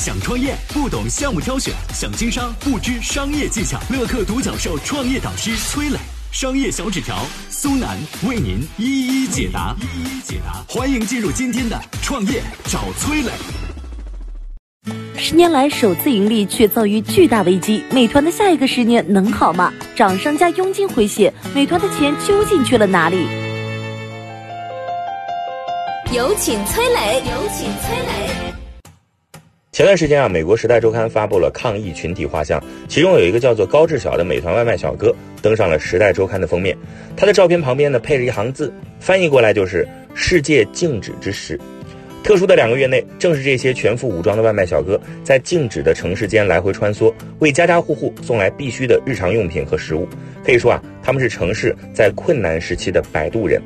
想创业不懂项目挑选，想经商不知商业技巧。乐客独角兽创业导师崔磊，商业小纸条苏南为您一一解答。一一解答，欢迎进入今天的创业找崔磊。十年来首次盈利，却遭遇巨大危机。美团的下一个十年能好吗？涨商家佣金回血，美团的钱究竟去了哪里？有请崔磊，有请崔磊。前段时间啊，美国《时代周刊》发布了抗疫群体画像，其中有一个叫做高志晓的美团外卖小哥登上了《时代周刊》的封面。他的照片旁边呢配着一行字，翻译过来就是“世界静止之时”。特殊的两个月内，正是这些全副武装的外卖小哥在静止的城市间来回穿梭，为家家户户送来必需的日常用品和食物。可以说啊，他们是城市在困难时期的摆渡人。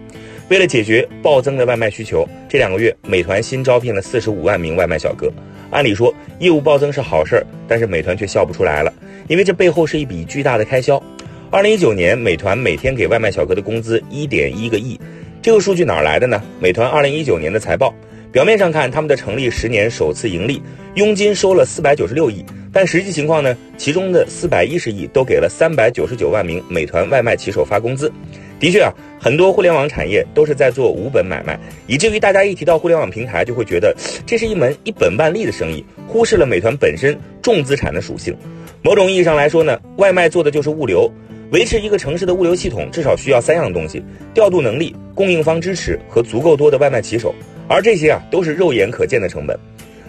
为了解决暴增的外卖需求，这两个月美团新招聘了四十五万名外卖小哥。按理说业务暴增是好事儿，但是美团却笑不出来了，因为这背后是一笔巨大的开销。二零一九年，美团每天给外卖小哥的工资一点一个亿，这个数据哪来的呢？美团二零一九年的财报，表面上看他们的成立十年首次盈利，佣金收了四百九十六亿，但实际情况呢，其中的四百一十亿都给了三百九十九万名美团外卖骑手发工资。的确啊，很多互联网产业都是在做无本买卖，以至于大家一提到互联网平台，就会觉得这是一门一本万利的生意，忽视了美团本身重资产的属性。某种意义上来说呢，外卖做的就是物流，维持一个城市的物流系统至少需要三样东西：调度能力、供应方支持和足够多的外卖骑手。而这些啊，都是肉眼可见的成本。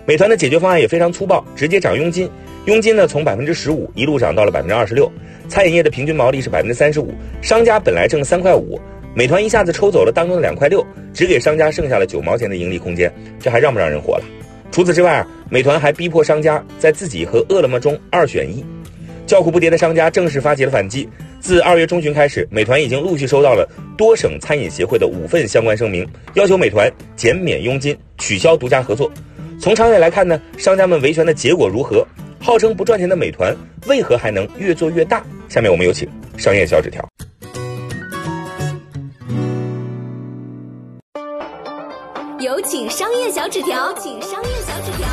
美团的解决方案也非常粗暴，直接涨佣金。佣金呢，从百分之十五一路涨到了百分之二十六。餐饮业的平均毛利是百分之三十五，商家本来挣三块五，美团一下子抽走了当中的两块六，只给商家剩下了九毛钱的盈利空间，这还让不让人活了？除此之外啊，美团还逼迫商家在自己和饿了么中二选一，叫苦不迭的商家正式发起了反击。自二月中旬开始，美团已经陆续收到了多省餐饮协会的五份相关声明，要求美团减免佣金、取消独家合作。从长远来看呢，商家们维权的结果如何？号称不赚钱的美团为何还能越做越大？下面我们有请商业小纸条。有请商业小纸条，请商业小纸条。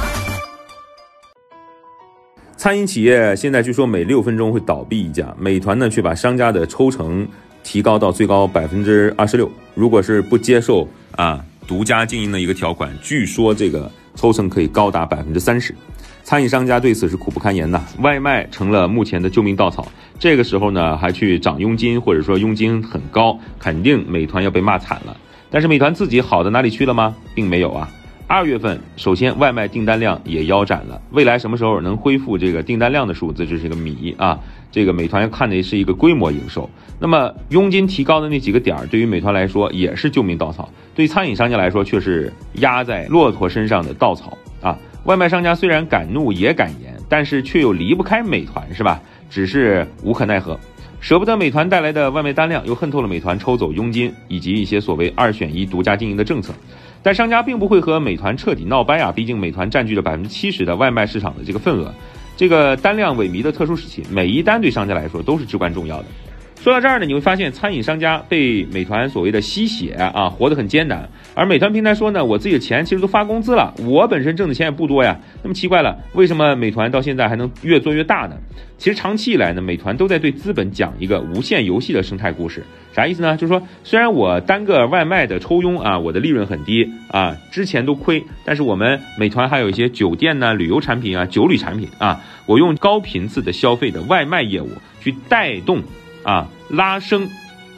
餐饮企业现在据说每六分钟会倒闭一家，美团呢却把商家的抽成提高到最高百分之二十六。如果是不接受啊独家经营的一个条款，据说这个抽成可以高达百分之三十。餐饮商家对此是苦不堪言呐，外卖成了目前的救命稻草。这个时候呢，还去涨佣金，或者说佣金很高，肯定美团要被骂惨了。但是美团自己好到哪里去了吗？并没有啊。二月份，首先外卖订单量也腰斩了，未来什么时候能恢复这个订单量的数字，这是一个谜啊。这个美团看的是一个规模营收，那么佣金提高的那几个点儿，对于美团来说也是救命稻草，对餐饮商家来说却是压在骆驼身上的稻草。外卖商家虽然敢怒也敢言，但是却又离不开美团，是吧？只是无可奈何，舍不得美团带来的外卖单量，又恨透了美团抽走佣金以及一些所谓二选一独家经营的政策。但商家并不会和美团彻底闹掰啊，毕竟美团占据了百分之七十的外卖市场的这个份额，这个单量萎靡的特殊时期，每一单对商家来说都是至关重要的。说到这儿呢，你会发现餐饮商家被美团所谓的吸血啊，活得很艰难。而美团平台说呢，我自己的钱其实都发工资了，我本身挣的钱也不多呀。那么奇怪了，为什么美团到现在还能越做越大呢？其实长期以来呢，美团都在对资本讲一个无限游戏的生态故事。啥意思呢？就是说，虽然我单个外卖的抽佣啊，我的利润很低啊，之前都亏，但是我们美团还有一些酒店呢、旅游产品啊、酒旅产品啊，我用高频次的消费的外卖业务去带动。啊，拉升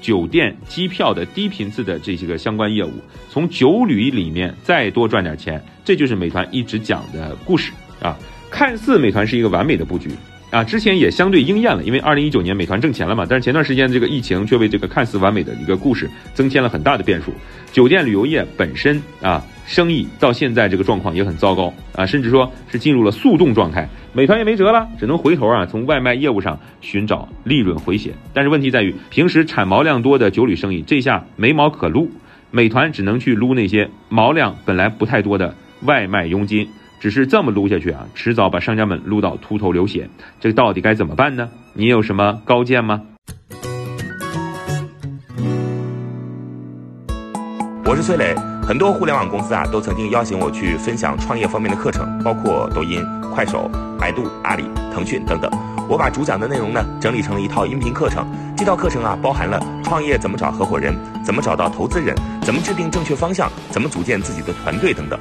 酒店、机票的低频次的这些个相关业务，从酒旅里面再多赚点钱，这就是美团一直讲的故事啊。看似美团是一个完美的布局。啊，之前也相对应验了，因为二零一九年美团挣钱了嘛，但是前段时间这个疫情却为这个看似完美的一个故事增添了很大的变数。酒店旅游业本身啊，生意到现在这个状况也很糟糕啊，甚至说是进入了速冻状态。美团也没辙了，只能回头啊，从外卖业务上寻找利润回血。但是问题在于，平时产毛量多的酒旅生意，这下没毛可撸，美团只能去撸那些毛量本来不太多的外卖佣金。只是这么撸下去啊，迟早把商家们撸到秃头流血，这到底该怎么办呢？你有什么高见吗？我是崔磊，很多互联网公司啊，都曾经邀请我去分享创业方面的课程，包括抖音、快手、百度、阿里、腾讯等等。我把主讲的内容呢，整理成了一套音频课程。这套课程啊，包含了创业怎么找合伙人，怎么找到投资人，怎么制定正确方向，怎么组建自己的团队等等。